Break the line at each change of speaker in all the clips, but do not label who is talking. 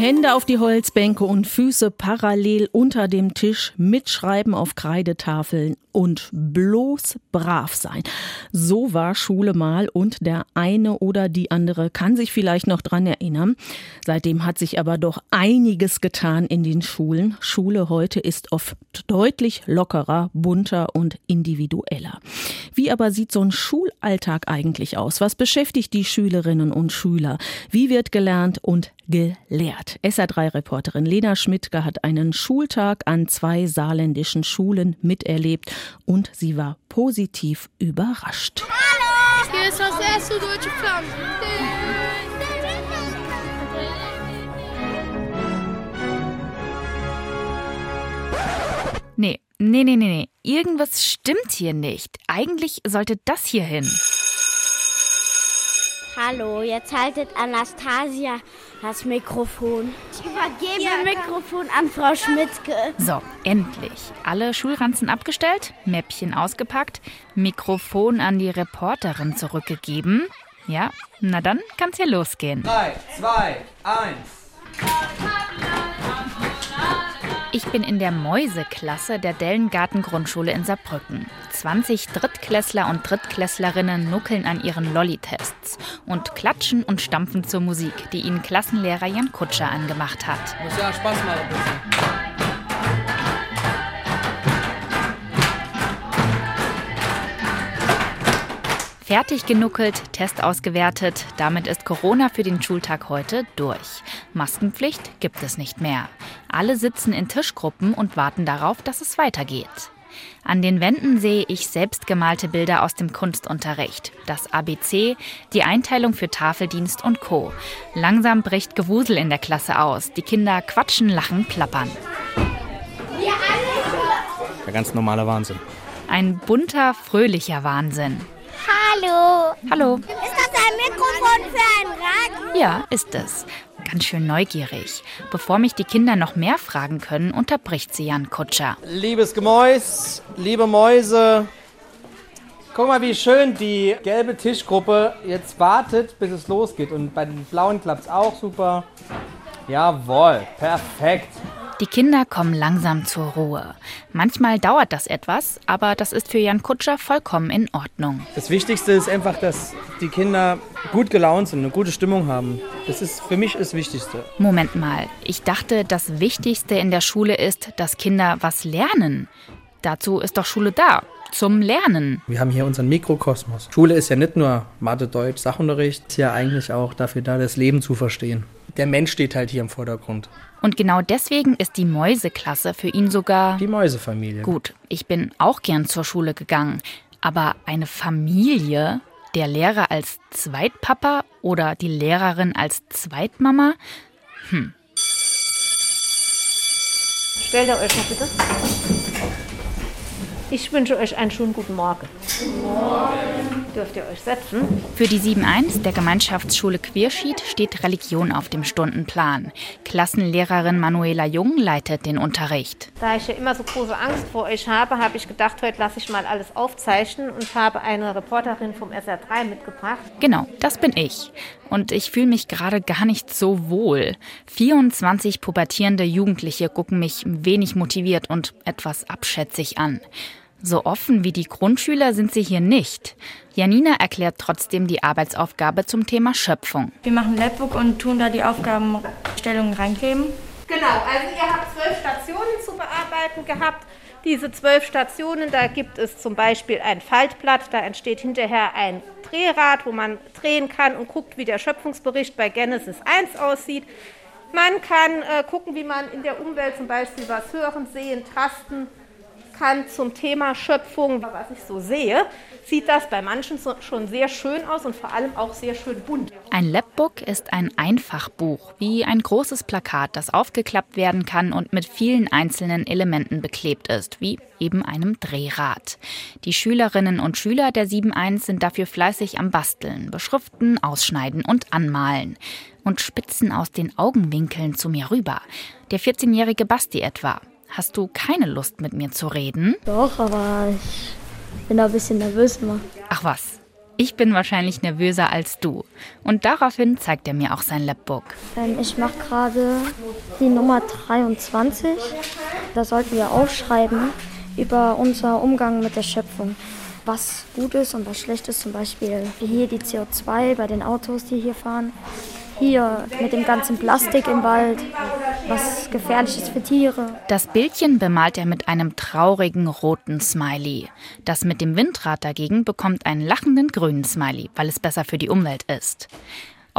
Hände auf die Holzbänke und Füße parallel unter dem Tisch, mitschreiben auf Kreidetafeln und bloß brav sein. So war Schule mal und der eine oder die andere kann sich vielleicht noch dran erinnern. Seitdem hat sich aber doch einiges getan in den Schulen. Schule heute ist oft deutlich lockerer, bunter und individueller. Wie aber sieht so ein Schulalltag eigentlich aus? Was beschäftigt die Schülerinnen und Schüler? Wie wird gelernt und gelehrt? SR3-Reporterin Lena Schmidtke hat einen Schultag an zwei saarländischen Schulen miterlebt und sie war positiv überrascht.
Hallo! Hier ist das erste deutsche Pflanzen.
Nee, nee, nee, nee, nee. Irgendwas stimmt hier nicht. Eigentlich sollte das hier hin.
Hallo, jetzt haltet Anastasia das Mikrofon. Ich übergebe Ihr Mikrofon an Frau Schmidtke.
So, endlich. Alle Schulranzen abgestellt, Mäppchen ausgepackt, Mikrofon an die Reporterin zurückgegeben. Ja, na dann kann's ja losgehen.
3, 2, 1.
Ich bin in der Mäuseklasse der Dellengarten Grundschule in Saarbrücken. 20 Drittklässler und Drittklässlerinnen nuckeln an ihren Lolli-Tests und klatschen und stampfen zur Musik, die ihnen Klassenlehrer Jan Kutscher angemacht hat.
Muss ja Spaß machen.
Fertig genuckelt, Test ausgewertet, damit ist Corona für den Schultag heute durch. Maskenpflicht gibt es nicht mehr. Alle sitzen in Tischgruppen und warten darauf, dass es weitergeht. An den Wänden sehe ich selbstgemalte Bilder aus dem Kunstunterricht. Das ABC, die Einteilung für Tafeldienst und Co. Langsam bricht Gewusel in der Klasse aus. Die Kinder quatschen, lachen, plappern.
Der ganz normale Wahnsinn.
Ein bunter, fröhlicher Wahnsinn.
Hallo.
Hallo.
Ist das ein Mikrofon für ein Radio?
Ja, ist es. Ganz schön neugierig. Bevor mich die Kinder noch mehr fragen können, unterbricht sie Jan Kutscher.
Liebes Gemäus, liebe Mäuse, guck mal, wie schön die gelbe Tischgruppe jetzt wartet, bis es losgeht. Und bei den blauen klappt es auch super. Jawohl, perfekt.
Die Kinder kommen langsam zur Ruhe. Manchmal dauert das etwas, aber das ist für Jan Kutscher vollkommen in Ordnung.
Das Wichtigste ist einfach, dass die Kinder gut gelaunt sind, eine gute Stimmung haben. Das ist für mich das Wichtigste.
Moment mal, ich dachte, das Wichtigste in der Schule ist, dass Kinder was lernen. Dazu ist doch Schule da, zum Lernen.
Wir haben hier unseren Mikrokosmos. Schule ist ja nicht nur Mathe, Deutsch, Sachunterricht, ist ja eigentlich auch dafür da, das Leben zu verstehen. Der Mensch steht halt hier im Vordergrund.
Und genau deswegen ist die Mäuseklasse für ihn sogar
Die Mäusefamilie.
gut. Ich bin auch gern zur Schule gegangen. Aber eine Familie, der Lehrer als Zweitpapa oder die Lehrerin als Zweitmama?
Stellt ihr euch mal bitte. Ich wünsche euch einen schönen guten Morgen. Guten Morgen. Dürft ihr euch setzen?
Für die 7.1 der Gemeinschaftsschule Queerschied steht Religion auf dem Stundenplan. Klassenlehrerin Manuela Jung leitet den Unterricht.
Da ich ja immer so große Angst vor euch habe, habe ich gedacht, heute lasse ich mal alles aufzeichnen und habe eine Reporterin vom SR3 mitgebracht.
Genau, das bin ich. Und ich fühle mich gerade gar nicht so wohl. 24 pubertierende Jugendliche gucken mich wenig motiviert und etwas abschätzig an. So offen wie die Grundschüler sind sie hier nicht. Janina erklärt trotzdem die Arbeitsaufgabe zum Thema Schöpfung.
Wir machen ein Labbook und tun da die Aufgabenstellungen reinkleben.
Genau, also ihr habt zwölf Stationen zu bearbeiten gehabt. Diese zwölf Stationen, da gibt es zum Beispiel ein Faltblatt, da entsteht hinterher ein Drehrad, wo man drehen kann und guckt, wie der Schöpfungsbericht bei Genesis 1 aussieht. Man kann äh, gucken, wie man in der Umwelt zum Beispiel was hören, sehen, tasten kann zum Thema Schöpfung. Was ich so sehe, sieht das bei manchen so, schon sehr schön aus und vor allem auch sehr schön bunt.
Ein Labbook ist ein Einfachbuch, wie ein großes Plakat, das aufgeklappt werden kann und mit vielen einzelnen Elementen beklebt ist, wie eben einem Drehrad. Die Schülerinnen und Schüler der 7.1 sind dafür fleißig am Basteln, beschriften, ausschneiden und anmalen. Und spitzen aus den Augenwinkeln zu mir rüber. Der 14-jährige Basti etwa. Hast du keine Lust mit mir zu reden?
Doch, aber ich bin da ein bisschen nervös immer.
Ach was, Ich bin wahrscheinlich nervöser als du. Und daraufhin zeigt er mir auch sein Labbook.
Ähm, ich mache gerade die Nummer 23. Da sollten wir aufschreiben über unser Umgang mit der Schöpfung. Was gut ist und was schlecht ist, zum Beispiel hier die CO2 bei den Autos, die hier fahren hier mit dem ganzen Plastik im Wald, was gefährlich ist für Tiere.
Das Bildchen bemalt er mit einem traurigen roten Smiley. Das mit dem Windrad dagegen bekommt einen lachenden grünen Smiley, weil es besser für die Umwelt ist.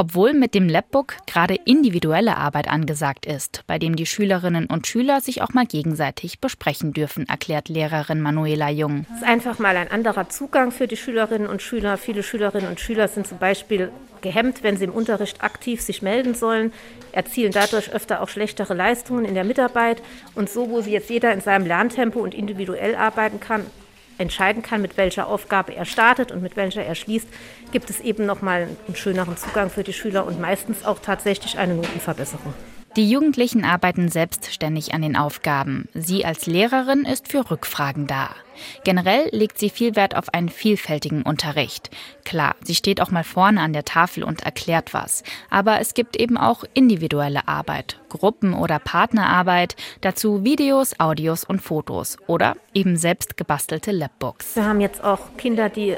Obwohl mit dem Labbook gerade individuelle Arbeit angesagt ist, bei dem die Schülerinnen und Schüler sich auch mal gegenseitig besprechen dürfen, erklärt Lehrerin Manuela Jung.
Es ist einfach mal ein anderer Zugang für die Schülerinnen und Schüler. Viele Schülerinnen und Schüler sind zum Beispiel gehemmt, wenn sie im Unterricht aktiv sich melden sollen, erzielen dadurch öfter auch schlechtere Leistungen in der Mitarbeit. Und so, wo sie jetzt jeder in seinem Lerntempo und individuell arbeiten kann, entscheiden kann, mit welcher Aufgabe er startet und mit welcher er schließt, gibt es eben nochmal einen schöneren Zugang für die Schüler und meistens auch tatsächlich eine Notenverbesserung.
Die Jugendlichen arbeiten selbstständig an den Aufgaben. Sie als Lehrerin ist für Rückfragen da. Generell legt sie viel Wert auf einen vielfältigen Unterricht. Klar, sie steht auch mal vorne an der Tafel und erklärt was. Aber es gibt eben auch individuelle Arbeit, Gruppen- oder Partnerarbeit, dazu Videos, Audios und Fotos oder eben selbst gebastelte Labbooks.
Wir haben jetzt auch Kinder, die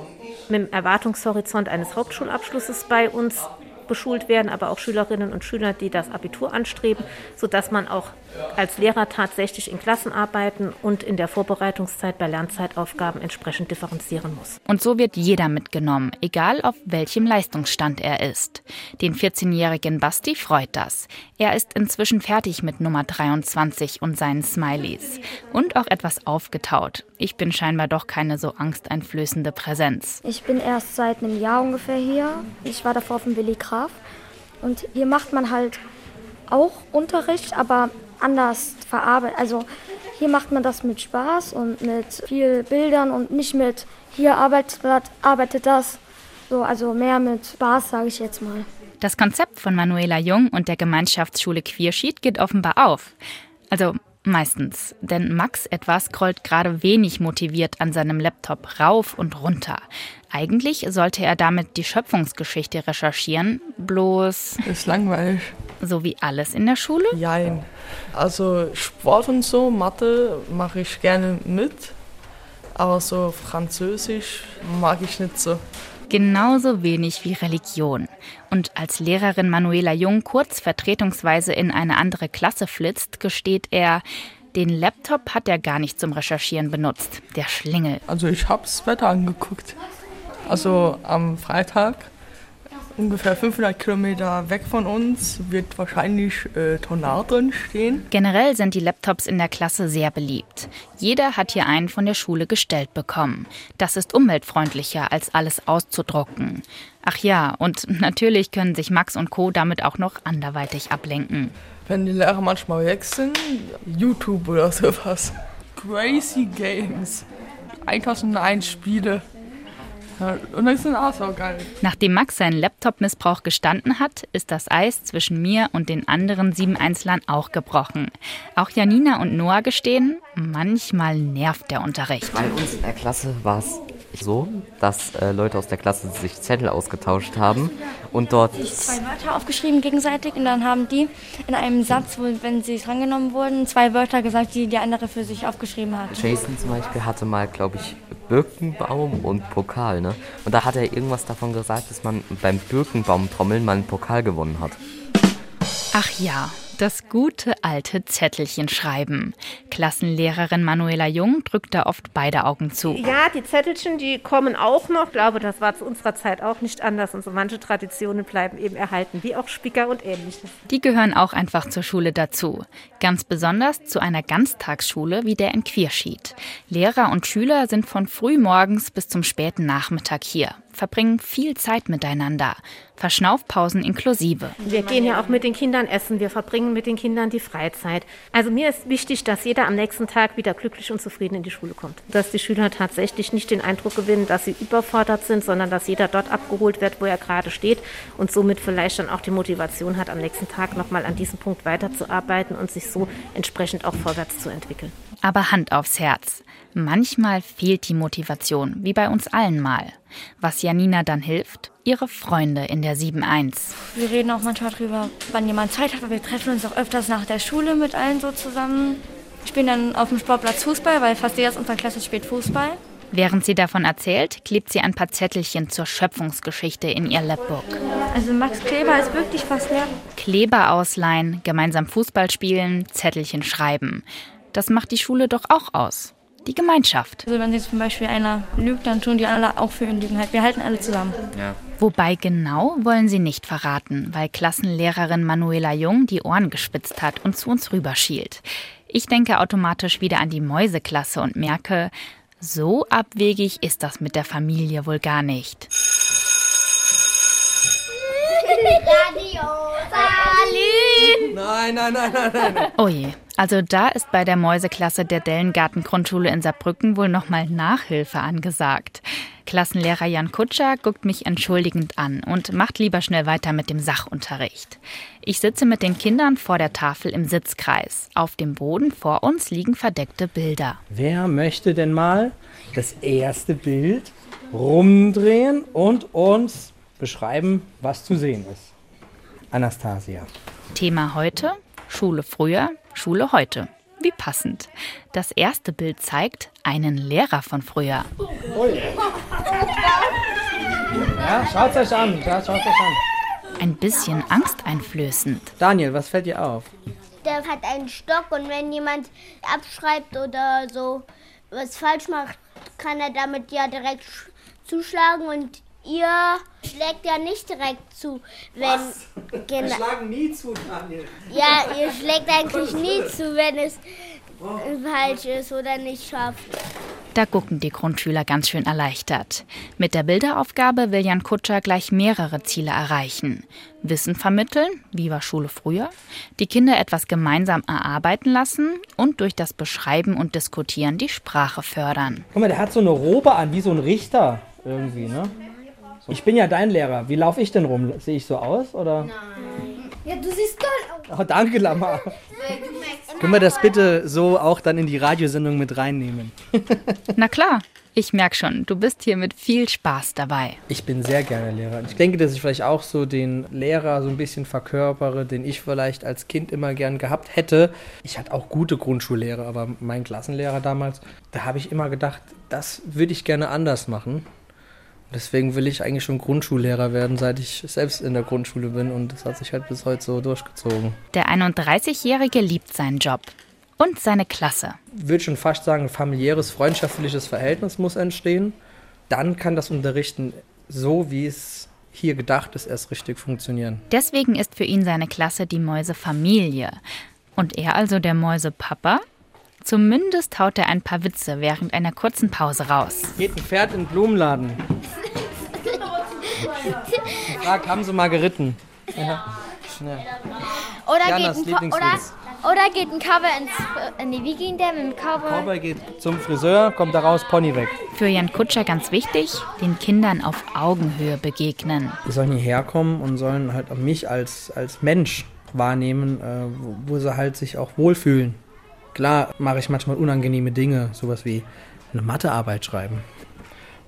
mit dem Erwartungshorizont eines Hauptschulabschlusses bei uns beschult werden, aber auch Schülerinnen und Schüler, die das Abitur anstreben, sodass man auch als Lehrer tatsächlich in Klassenarbeiten und in der Vorbereitungszeit bei Lernzeitaufgaben entsprechend differenzieren muss.
Und so wird jeder mitgenommen, egal auf welchem Leistungsstand er ist. Den 14-jährigen Basti freut das. Er ist inzwischen fertig mit Nummer 23 und seinen Smileys. Und auch etwas aufgetaut. Ich bin scheinbar doch keine so angsteinflößende Präsenz.
Ich bin erst seit einem Jahr ungefähr hier. Ich war davor auf dem Willi Graf. Und hier macht man halt auch Unterricht, aber anders verarbeitet. Also hier macht man das mit Spaß und mit viel Bildern und nicht mit hier Arbeitsblatt, arbeitet das. So, also mehr mit Spaß, sage ich jetzt mal.
Das Konzept von Manuela Jung und der Gemeinschaftsschule Queersheet geht offenbar auf. Also meistens, denn Max etwas scrollt gerade wenig motiviert an seinem Laptop rauf und runter. Eigentlich sollte er damit die Schöpfungsgeschichte recherchieren, bloß.
Ist langweilig.
So wie alles in der Schule?
Jein. Also Sport und so, Mathe mache ich gerne mit, aber so Französisch mag ich nicht so.
Genauso wenig wie Religion. Und als Lehrerin Manuela Jung kurz vertretungsweise in eine andere Klasse flitzt, gesteht er, den Laptop hat er gar nicht zum Recherchieren benutzt. Der Schlingel.
Also ich habe das Wetter angeguckt. Also am Freitag, ungefähr 500 Kilometer weg von uns, wird wahrscheinlich äh, Tornado entstehen.
Generell sind die Laptops in der Klasse sehr beliebt. Jeder hat hier einen von der Schule gestellt bekommen. Das ist umweltfreundlicher, als alles auszudrucken. Ach ja, und natürlich können sich Max und Co. damit auch noch anderweitig ablenken.
Wenn die Lehrer manchmal weg sind, YouTube oder sowas. Crazy Games. 1001 Spiele. Und das ist auch so geil.
Nachdem Max seinen Laptop-Missbrauch gestanden hat, ist das Eis zwischen mir und den anderen sieben Einzelern auch gebrochen. Auch Janina und Noah gestehen, manchmal nervt der Unterricht.
Bei uns in der Klasse war es so, dass äh, Leute aus der Klasse sich Zettel ausgetauscht haben und dort
sich zwei Wörter aufgeschrieben gegenseitig und dann haben die in einem Satz, wo, wenn sie drangenommen wurden, zwei Wörter gesagt, die der andere für sich aufgeschrieben hat.
Jason zum Beispiel hatte mal, glaube ich, Birkenbaum und Pokal, ne? Und da hat er irgendwas davon gesagt, dass man beim Birkenbaumtrommeln mal einen Pokal gewonnen hat.
Ach ja, das gute alte Zettelchen schreiben. Klassenlehrerin Manuela Jung drückt da oft beide Augen zu.
Ja, die Zettelchen, die kommen auch noch. Ich glaube, das war zu unserer Zeit auch nicht anders. Und so manche Traditionen bleiben eben erhalten, wie auch Spicker und ähnliches.
Die gehören auch einfach zur Schule dazu. Ganz besonders zu einer Ganztagsschule wie der in Quierschied. Lehrer und Schüler sind von früh morgens bis zum späten Nachmittag hier verbringen viel Zeit miteinander, Verschnaufpausen inklusive.
Wir gehen ja auch mit den Kindern essen, wir verbringen mit den Kindern die Freizeit. Also mir ist wichtig, dass jeder am nächsten Tag wieder glücklich und zufrieden in die Schule kommt. Dass die Schüler tatsächlich nicht den Eindruck gewinnen, dass sie überfordert sind, sondern dass jeder dort abgeholt wird, wo er gerade steht und somit vielleicht dann auch die Motivation hat, am nächsten Tag nochmal an diesem Punkt weiterzuarbeiten und sich so entsprechend auch vorwärts zu entwickeln.
Aber Hand aufs Herz. Manchmal fehlt die Motivation, wie bei uns allen mal. Was Janina dann hilft? Ihre Freunde in der 7-1.
Wir reden auch manchmal drüber, wann jemand Zeit hat, weil wir treffen uns auch öfters nach der Schule mit allen so zusammen. Spielen dann auf dem Sportplatz Fußball, weil fast jeder aus unserer Klasse spielt Fußball.
Während sie davon erzählt, klebt sie ein paar Zettelchen zur Schöpfungsgeschichte in ihr Labbook.
Also Max Kleber ist wirklich fast leer.
Kleber ausleihen, gemeinsam Fußball spielen, Zettelchen schreiben. Das macht die Schule doch auch aus. Die Gemeinschaft.
Also wenn jetzt zum Beispiel einer lügt, dann tun die alle auch für ihn lügen. Halt. Wir halten alle zusammen.
Ja.
Wobei genau wollen sie nicht verraten, weil Klassenlehrerin Manuela Jung die Ohren gespitzt hat und zu uns rüberschielt. Ich denke automatisch wieder an die Mäuseklasse und merke, so abwegig ist das mit der Familie wohl gar nicht.
Radio
Nein, nein, nein, nein, nein.
Oh je, also da ist bei der Mäuseklasse der Dellengarten Grundschule in Saarbrücken wohl nochmal Nachhilfe angesagt. Klassenlehrer Jan Kutscher guckt mich entschuldigend an und macht lieber schnell weiter mit dem Sachunterricht. Ich sitze mit den Kindern vor der Tafel im Sitzkreis. Auf dem Boden vor uns liegen verdeckte Bilder.
Wer möchte denn mal das erste Bild rumdrehen und uns beschreiben, was zu sehen ist? Anastasia.
Thema heute: Schule früher, Schule heute. Wie passend. Das erste Bild zeigt einen Lehrer von früher.
Ja, schaut euch an. Ja, schaut euch an.
Ein bisschen angsteinflößend.
Daniel, was fällt dir auf?
Der hat einen Stock und wenn jemand abschreibt oder so was falsch macht, kann er damit ja direkt sch- zuschlagen und ihr schlägt ja nicht direkt zu, wenn genau.
schlagen nie zu, Daniel.
Ja, ihr schlägt eigentlich nie zu, wenn es falsch ist oder nicht schafft.
Da gucken die Grundschüler ganz schön erleichtert. Mit der Bilderaufgabe will Jan Kutscher gleich mehrere Ziele erreichen. Wissen vermitteln, wie war Schule früher, die Kinder etwas gemeinsam erarbeiten lassen und durch das Beschreiben und Diskutieren die Sprache fördern.
Guck mal, der hat so eine Robe an, wie so ein Richter irgendwie, ne? So. Ich bin ja dein Lehrer. Wie laufe ich denn rum? Sehe ich so aus, oder?
Ja, du siehst toll aus.
Oh, danke, Lama. Können wir das bitte so auch dann in die Radiosendung mit reinnehmen?
Na klar, ich merke schon, du bist hier mit viel Spaß dabei.
Ich bin sehr gerne Lehrer. Ich denke, dass ich vielleicht auch so den Lehrer so ein bisschen verkörpere, den ich vielleicht als Kind immer gern gehabt hätte. Ich hatte auch gute Grundschullehrer, aber mein Klassenlehrer damals, da habe ich immer gedacht, das würde ich gerne anders machen. Deswegen will ich eigentlich schon Grundschullehrer werden, seit ich selbst in der Grundschule bin und das hat sich halt bis heute so durchgezogen.
Der 31-Jährige liebt seinen Job und seine Klasse.
Ich würde schon fast sagen, ein familiäres, freundschaftliches Verhältnis muss entstehen. Dann kann das Unterrichten so, wie es hier gedacht ist, erst richtig funktionieren.
Deswegen ist für ihn seine Klasse die Mäusefamilie. Und er also der Mäusepapa? Zumindest haut er ein paar Witze während einer kurzen Pause raus.
Geht ein Pferd in den Blumenladen. Frag, haben sie mal geritten? Ja. ja.
Oder,
Janas
geht ein, oder, oder geht ein Cowboy ins. Äh, nee, wie ging der mit dem Cowboy?
Cowboy geht zum Friseur, kommt da raus, Pony weg.
Für Jan Kutscher ganz wichtig, den Kindern auf Augenhöhe begegnen.
Die sollen hierher kommen und sollen halt auch mich als, als Mensch wahrnehmen, äh, wo, wo sie halt sich auch wohlfühlen. Klar mache ich manchmal unangenehme Dinge, sowas wie eine Mathearbeit schreiben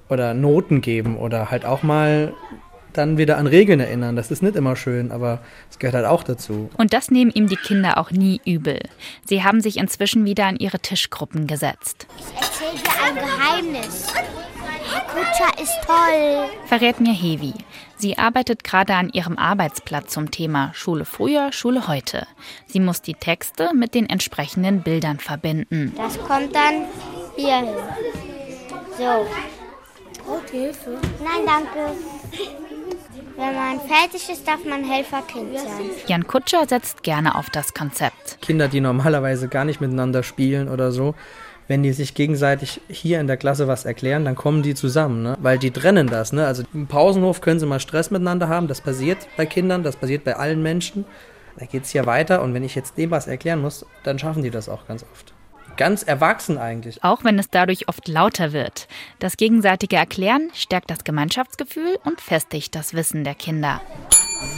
oder Noten geben oder halt auch mal dann wieder an Regeln erinnern. Das ist nicht immer schön, aber es gehört halt auch dazu.
Und das nehmen ihm die Kinder auch nie übel. Sie haben sich inzwischen wieder an ihre Tischgruppen gesetzt.
Ich erzähl dir ein Geheimnis. Herr Kutscher ist toll.
Verrät mir Hevi. Sie arbeitet gerade an ihrem Arbeitsplatz zum Thema Schule früher, Schule heute. Sie muss die Texte mit den entsprechenden Bildern verbinden.
Das kommt dann hier hin. So.
Okay, Hilfe.
Nein, danke. Wenn man fertig ist, darf man Helferkind sein.
Jan Kutscher setzt gerne auf das Konzept.
Kinder, die normalerweise gar nicht miteinander spielen oder so, wenn die sich gegenseitig hier in der Klasse was erklären, dann kommen die zusammen, ne? weil die trennen das. Ne? Also im Pausenhof können sie mal Stress miteinander haben, das passiert bei Kindern, das passiert bei allen Menschen. Da geht es hier weiter und wenn ich jetzt dem was erklären muss, dann schaffen die das auch ganz oft. Ganz erwachsen eigentlich.
Auch wenn es dadurch oft lauter wird. Das gegenseitige Erklären stärkt das Gemeinschaftsgefühl und festigt das Wissen der Kinder.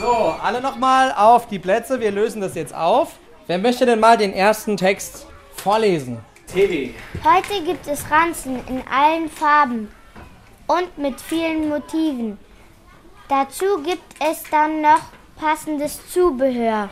So, alle nochmal auf die Plätze, wir lösen das jetzt auf. Wer möchte denn mal den ersten Text vorlesen? TV.
Heute gibt es Ranzen in allen Farben und mit vielen Motiven. Dazu gibt es dann noch passendes Zubehör.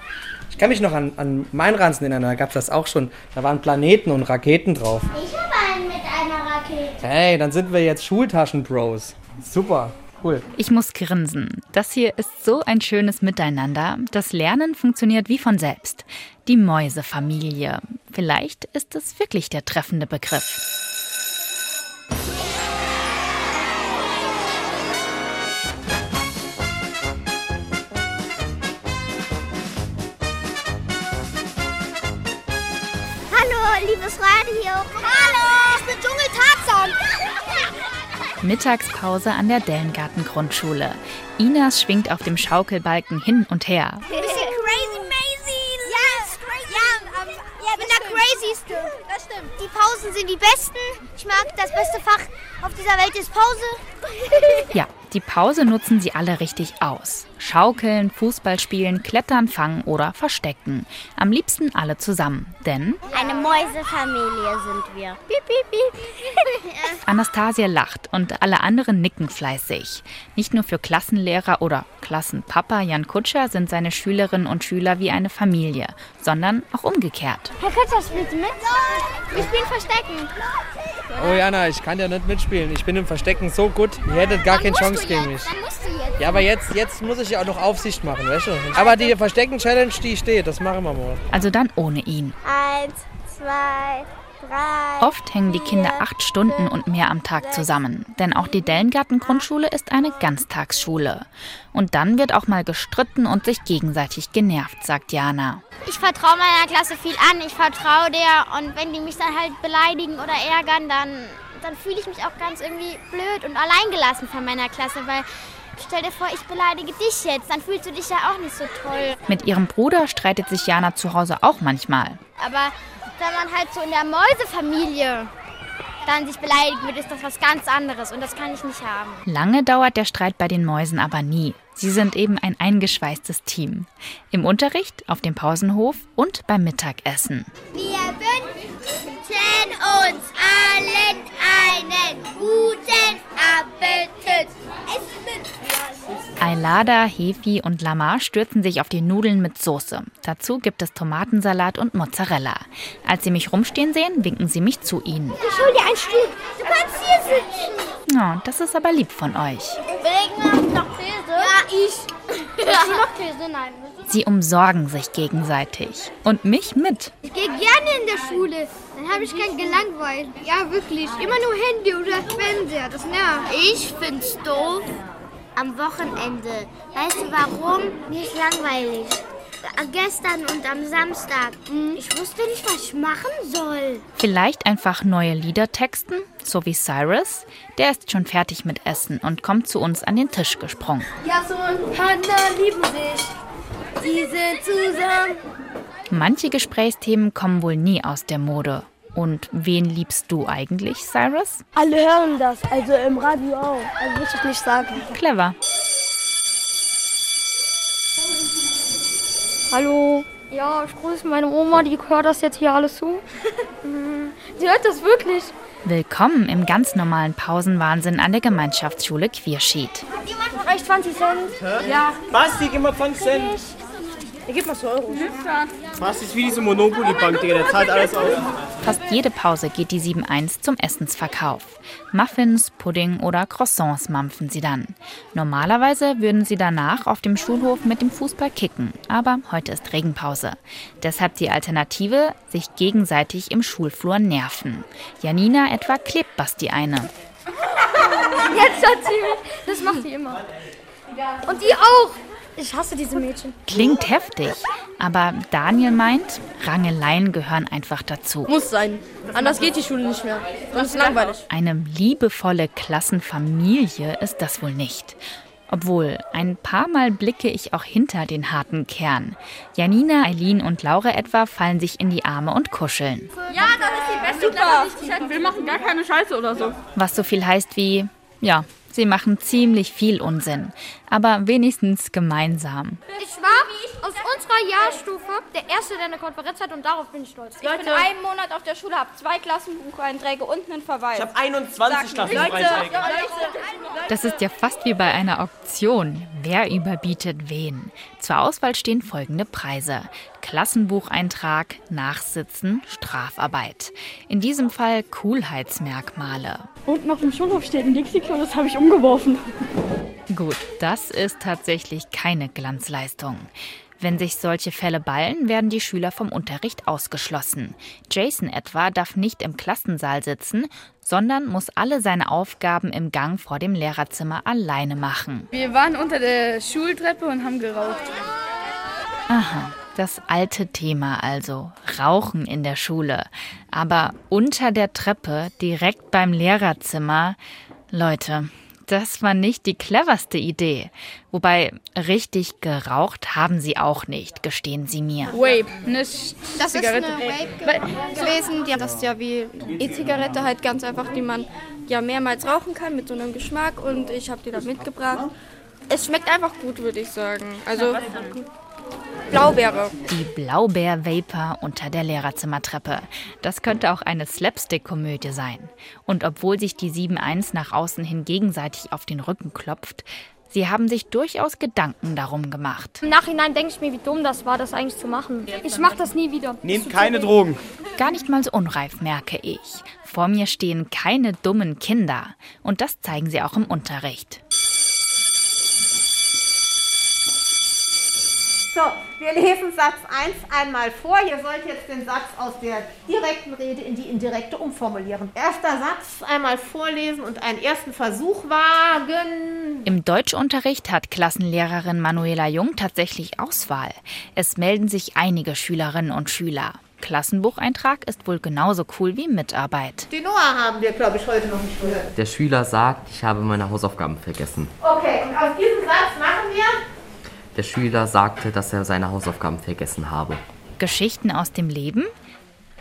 Ich kann mich noch an, an meinen Ranzen erinnern, da gab es das auch schon. Da waren Planeten und Raketen drauf.
Ich habe einen mit einer Rakete.
Hey, dann sind wir jetzt Schultaschen-Bros. Super, cool.
Ich muss grinsen. Das hier ist so ein schönes Miteinander. Das Lernen funktioniert wie von selbst. Die Mäusefamilie. Vielleicht ist es wirklich der treffende Begriff.
Radio. Hallo, ich bin Dschungel Tarzan.
Mittagspause an der Dellengarten Grundschule. Inas schwingt auf dem Schaukelbalken hin und her.
Bisschen crazy Maisie. Ja, crazy. Ja, ähm, ja, ich bin der crazyste. Das stimmt. Die Pausen sind die besten. Ich mag das beste Fach auf dieser Welt ist Pause.
Ja, die Pause nutzen sie alle richtig aus. Schaukeln, Fußball spielen, klettern, fangen oder verstecken. Am liebsten alle zusammen, denn
Eine Mäusefamilie sind wir. Piep, piep, piep.
Anastasia lacht und alle anderen nicken fleißig. Nicht nur für Klassenlehrer oder Klassenpapa Jan Kutscher sind seine Schülerinnen und Schüler wie eine Familie, sondern auch umgekehrt.
Herr Kutscher, spielst du mit? Wir spielen Verstecken.
Oh Jana, ich kann ja nicht mitspielen. Ich bin im Verstecken so gut. Ihr hättet gar keine Chance gegen mich.
jetzt. Dann musst du jetzt.
Ja, aber jetzt, jetzt muss ich ja auch noch Aufsicht machen, weißt du? Aber die Verstecken-Challenge, die steht, das machen wir mal.
Also dann ohne ihn.
Eins, zwei, drei.
Oft hängen die Kinder acht Stunden und mehr am Tag zusammen, denn auch die Dellengarten-Grundschule ist eine Ganztagsschule. Und dann wird auch mal gestritten und sich gegenseitig genervt, sagt Jana.
Ich vertraue meiner Klasse viel an. Ich vertraue der. Und wenn die mich dann halt beleidigen oder ärgern, dann, dann fühle ich mich auch ganz irgendwie blöd und alleingelassen von meiner Klasse, weil stell dir vor, ich beleidige dich jetzt, dann fühlst du dich ja auch nicht so toll.
Mit ihrem Bruder streitet sich Jana zu Hause auch manchmal.
Aber wenn man halt so in der Mäusefamilie dann sich beleidigt wird, ist das was ganz anderes und das kann ich nicht haben.
Lange dauert der Streit bei den Mäusen aber nie. Sie sind eben ein eingeschweißtes Team. Im Unterricht, auf dem Pausenhof und beim Mittagessen.
Wir wünschen uns allen einen guten Appetit. Essen mit
Ailada, Hefi und Lamar stürzen sich auf die Nudeln mit Soße. Dazu gibt es Tomatensalat und Mozzarella. Als sie mich rumstehen sehen, winken sie mich zu ihnen.
Ich hol dir einen Stuhl. Du kannst hier sitzen.
Oh, das ist aber lieb von euch.
Wegen noch Käse? Ja, ich. Du noch Käse? Nein.
Sie umsorgen sich gegenseitig. Und mich mit.
Ich gehe gerne in der Schule. Dann habe ich kein Gelangweilt. Ja, wirklich. Immer nur Handy oder Fernseher. Das nervt.
Ich find's doof am Wochenende. Weißt du warum? Mir ist langweilig. Äh, Gestern und am Samstag. Ich wusste nicht, was ich machen soll.
Vielleicht einfach neue Lieder texten, so wie Cyrus. Der ist schon fertig mit Essen und kommt zu uns an den Tisch gesprungen.
Jason und Hannah lieben sich. Sie sind zusammen.
Manche Gesprächsthemen kommen wohl nie aus der Mode. Und wen liebst du eigentlich, Cyrus?
Alle hören das, also im Radio auch. Also will ich nicht sagen.
Clever.
Hallo. Ja, ich grüße meine Oma, die hört das jetzt hier alles zu. Sie hört das wirklich.
Willkommen im ganz normalen Pausenwahnsinn an der Gemeinschaftsschule Quierschied.
Hat jemand von euch 20 Cent?
Ja. Basti, gib mal 20 Cent.
Er gibt mal 2 Euro.
Basti ist wie diese Monopoly-Bank, Digga, der zahlt alles aus.
Fast jede Pause geht die 7-1 zum Essensverkauf. Muffins, Pudding oder Croissants mampfen sie dann. Normalerweise würden sie danach auf dem Schulhof mit dem Fußball kicken, aber heute ist Regenpause. Deshalb die Alternative, sich gegenseitig im Schulflur nerven. Janina etwa klebt Basti eine.
Jetzt hat sie mich. Das macht sie immer. Und ihr auch. Ich hasse diese Mädchen.
Klingt heftig, aber Daniel meint, Rangeleien gehören einfach dazu.
Muss sein. Anders geht die Schule nicht mehr. Sonst ist langweilig.
Eine liebevolle Klassenfamilie ist das wohl nicht. Obwohl, ein paar Mal blicke ich auch hinter den harten Kern. Janina, Eileen und Laura etwa fallen sich in die Arme und kuscheln.
Ja, das ist die beste Super. Wir machen gar keine Scheiße oder so.
Was so viel heißt wie, ja, Sie machen ziemlich viel Unsinn, aber wenigstens gemeinsam.
Ich war aus unserer Jahrstufe der Erste, der eine Konferenz hat und darauf bin ich stolz.
Ich bin einen Monat auf der Schule, habe zwei Klassenbucheinträge und einen Verweis.
Ich habe 21 Klassenbucheinträge.
Das ist ja fast wie bei einer Auktion. Wer überbietet wen? Zur Auswahl stehen folgende Preise. Klassenbucheintrag, Nachsitzen, Strafarbeit. In diesem Fall Coolheitsmerkmale.
Unten auf dem Schulhof steht ein Dixie-Klo, das habe ich umgeworfen.
Gut, das ist tatsächlich keine Glanzleistung. Wenn sich solche Fälle ballen, werden die Schüler vom Unterricht ausgeschlossen. Jason etwa darf nicht im Klassensaal sitzen, sondern muss alle seine Aufgaben im Gang vor dem Lehrerzimmer alleine machen.
Wir waren unter der Schultreppe und haben geraucht.
Aha, das alte Thema also. Rauchen in der Schule. Aber unter der Treppe, direkt beim Lehrerzimmer. Leute, das war nicht die cleverste Idee. Wobei richtig geraucht haben sie auch nicht, gestehen sie mir.
Vape, nicht
Das ist
Zigarette.
eine Vape gewesen. Die, das ist ja wie E-Zigarette halt ganz einfach, die man ja mehrmals rauchen kann mit so einem Geschmack und ich habe die da mitgebracht. Es schmeckt einfach gut, würde ich sagen. Also Blaubeere.
Die Blaubeer-Vapor unter der Lehrerzimmertreppe. Das könnte auch eine Slapstick-Komödie sein. Und obwohl sich die 7-1 nach außen hin gegenseitig auf den Rücken klopft, sie haben sich durchaus Gedanken darum gemacht.
Im Nachhinein denke ich mir, wie dumm das war, das eigentlich zu machen. Ich mache das nie wieder.
Nehmt keine Drogen.
Gar nicht mal so unreif, merke ich. Vor mir stehen keine dummen Kinder. Und das zeigen sie auch im Unterricht.
So, wir lesen Satz 1 einmal vor. Ihr sollt jetzt den Satz aus der direkten Rede in die indirekte umformulieren. Erster Satz einmal vorlesen und einen ersten Versuch wagen.
Im Deutschunterricht hat Klassenlehrerin Manuela Jung tatsächlich Auswahl. Es melden sich einige Schülerinnen und Schüler. Klassenbucheintrag ist wohl genauso cool wie Mitarbeit.
Die Noah haben wir, glaube ich, heute noch nicht gehört.
Der Schüler sagt, ich habe meine Hausaufgaben vergessen.
Okay, und aus diesem Satz machen wir
Der Schüler sagte, dass er seine Hausaufgaben vergessen habe.
Geschichten aus dem Leben?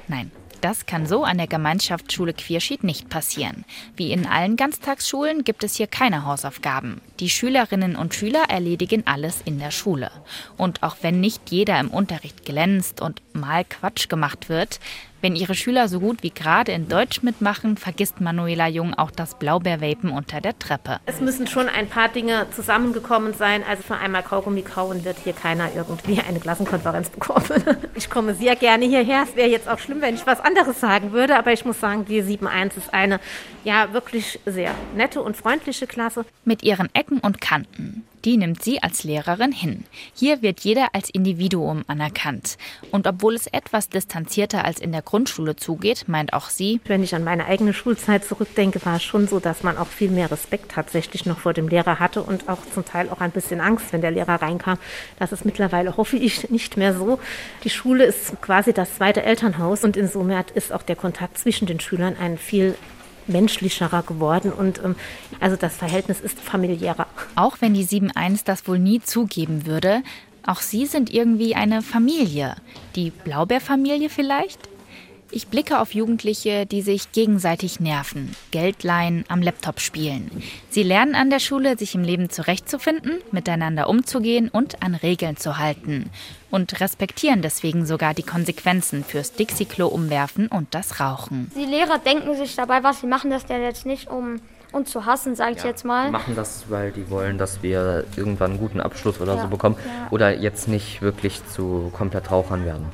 Nein, das kann so an der Gemeinschaftsschule Quierschied nicht passieren. Wie in allen Ganztagsschulen gibt es hier keine Hausaufgaben. Die Schülerinnen und Schüler erledigen alles in der Schule. Und auch wenn nicht jeder im Unterricht glänzt und mal Quatsch gemacht wird, wenn ihre Schüler so gut wie gerade in Deutsch mitmachen, vergisst Manuela Jung auch das Blaubeervapen unter der Treppe.
Es müssen schon ein paar Dinge zusammengekommen sein. Also für einmal Kaugummi kauen wird hier keiner irgendwie eine Klassenkonferenz bekommen. Ich komme sehr gerne hierher. Es wäre jetzt auch schlimm, wenn ich was anderes sagen würde. Aber ich muss sagen, die 7.1 ist eine ja wirklich sehr nette und freundliche Klasse.
Mit ihren Ecken und Kanten. Die nimmt sie als Lehrerin hin. Hier wird jeder als Individuum anerkannt. Und obwohl es etwas distanzierter als in der Grundschule zugeht, meint auch sie,
Wenn ich an meine eigene Schulzeit zurückdenke, war es schon so, dass man auch viel mehr Respekt tatsächlich noch vor dem Lehrer hatte und auch zum Teil auch ein bisschen Angst, wenn der Lehrer reinkam. Das ist mittlerweile, hoffe ich, nicht mehr so. Die Schule ist quasi das zweite Elternhaus und insoweit ist auch der Kontakt zwischen den Schülern ein viel menschlicherer geworden und ähm, also das Verhältnis ist familiärer.
auch wenn die 7.1 das wohl nie zugeben würde, auch sie sind irgendwie eine Familie. Die Blaubeerfamilie vielleicht? Ich blicke auf Jugendliche, die sich gegenseitig nerven, Geld leihen, am Laptop spielen. Sie lernen an der Schule, sich im Leben zurechtzufinden, miteinander umzugehen und an Regeln zu halten. Und respektieren deswegen sogar die Konsequenzen fürs Dixie-Klo umwerfen und das Rauchen.
Die Lehrer denken sich dabei, was sie machen, das ja jetzt nicht, um uns zu hassen, sage ich jetzt mal.
Die machen das, weil die wollen, dass wir irgendwann einen guten Abschluss oder
Ja,
so bekommen.
ja.
Oder jetzt nicht wirklich zu komplett Rauchern werden.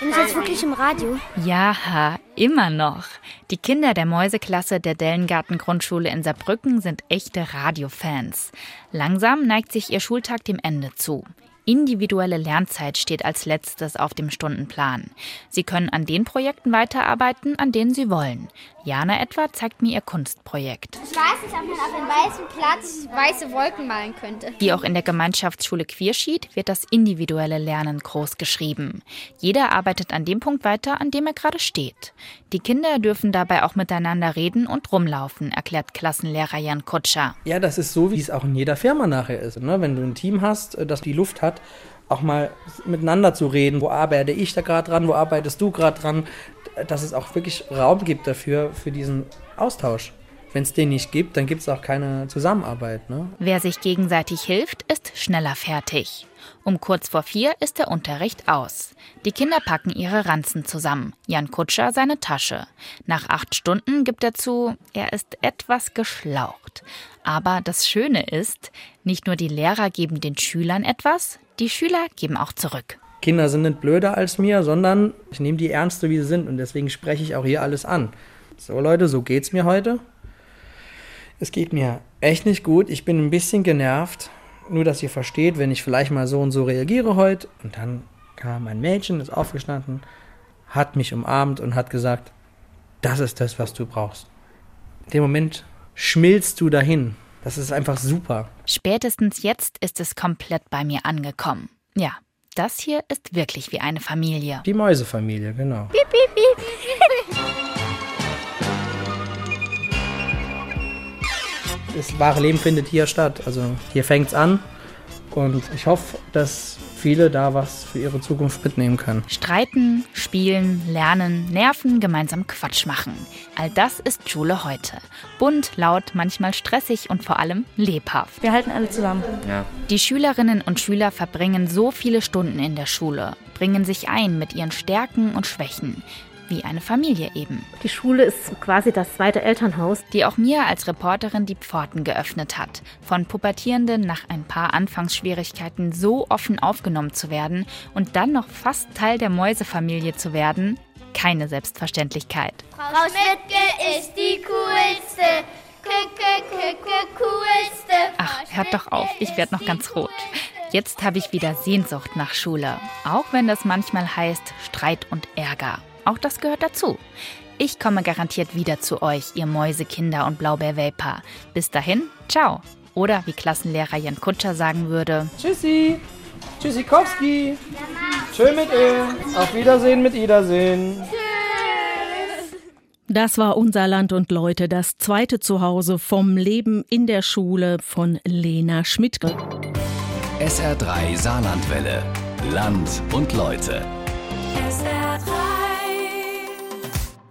Bin ich jetzt wirklich im Radio?
Ja, immer noch. Die Kinder der Mäuseklasse der Dellengarten Grundschule in Saarbrücken sind echte Radiofans. Langsam neigt sich ihr Schultag dem Ende zu. Individuelle Lernzeit steht als letztes auf dem Stundenplan. Sie können an den Projekten weiterarbeiten, an denen Sie wollen. Jana etwa zeigt mir ihr Kunstprojekt.
Ich weiß nicht, ob man auf dem weißen Platz weiße Wolken malen könnte.
Wie auch in der Gemeinschaftsschule Quierschied wird das individuelle Lernen groß geschrieben. Jeder arbeitet an dem Punkt weiter, an dem er gerade steht. Die Kinder dürfen dabei auch miteinander reden und rumlaufen, erklärt Klassenlehrer Jan Kutscher.
Ja, das ist so, wie es auch in jeder Firma nachher ist. Ne? Wenn du ein Team hast, äh, das die Luft hat, auch mal miteinander zu reden. Wo arbeite ich da gerade dran? Wo arbeitest du gerade dran? dass es auch wirklich Raum gibt dafür, für diesen Austausch. Wenn es den nicht gibt, dann gibt es auch keine Zusammenarbeit. Ne?
Wer sich gegenseitig hilft, ist schneller fertig. Um kurz vor vier ist der Unterricht aus. Die Kinder packen ihre Ranzen zusammen. Jan Kutscher seine Tasche. Nach acht Stunden gibt er zu, er ist etwas geschlaucht. Aber das Schöne ist, nicht nur die Lehrer geben den Schülern etwas, die Schüler geben auch zurück.
Kinder sind nicht blöder als mir, sondern ich nehme die ernst, wie sie sind. Und deswegen spreche ich auch hier alles an. So Leute, so geht's mir heute. Es geht mir echt nicht gut. Ich bin ein bisschen genervt. Nur, dass ihr versteht, wenn ich vielleicht mal so und so reagiere heute. Und dann kam ein Mädchen, ist aufgestanden, hat mich umarmt und hat gesagt, das ist das, was du brauchst. In dem Moment schmilzt du dahin. Das ist einfach super.
Spätestens jetzt ist es komplett bei mir angekommen. Ja, das hier ist wirklich wie eine Familie.
Die Mäusefamilie, genau.
Piep, piep, piep.
Das wahre Leben findet hier statt. Also hier fängt es an. Und ich hoffe, dass viele da was für ihre Zukunft mitnehmen können.
Streiten, spielen, lernen, nerven, gemeinsam Quatsch machen. All das ist Schule heute. Bunt, laut, manchmal stressig und vor allem lebhaft.
Wir halten alle zusammen.
Ja.
Die Schülerinnen und Schüler verbringen so viele Stunden in der Schule, bringen sich ein mit ihren Stärken und Schwächen. Wie eine Familie eben.
Die Schule ist quasi das zweite Elternhaus.
Die auch mir als Reporterin die Pforten geöffnet hat. Von Pubertierenden nach ein paar Anfangsschwierigkeiten so offen aufgenommen zu werden und dann noch fast Teil der Mäusefamilie zu werden, keine Selbstverständlichkeit.
Frau Schmidtke ist die coolste.
Ach, hört doch auf, ich werde noch ganz rot. Jetzt habe ich wieder Sehnsucht nach Schule, auch wenn das manchmal heißt Streit und Ärger. Auch das gehört dazu. Ich komme garantiert wieder zu euch, ihr Mäusekinder und Blaubeerwelper. Bis dahin, ciao. Oder wie Klassenlehrer Jan Kutscher sagen würde:
Tschüssi. Tschüssikowski. Schön mit ihr. Auf Wiedersehen mit Wiedersehen.
Das war unser Land und Leute, das zweite Zuhause vom Leben in der Schule von Lena Schmidtke.
SR3 Saarlandwelle. Land und Leute.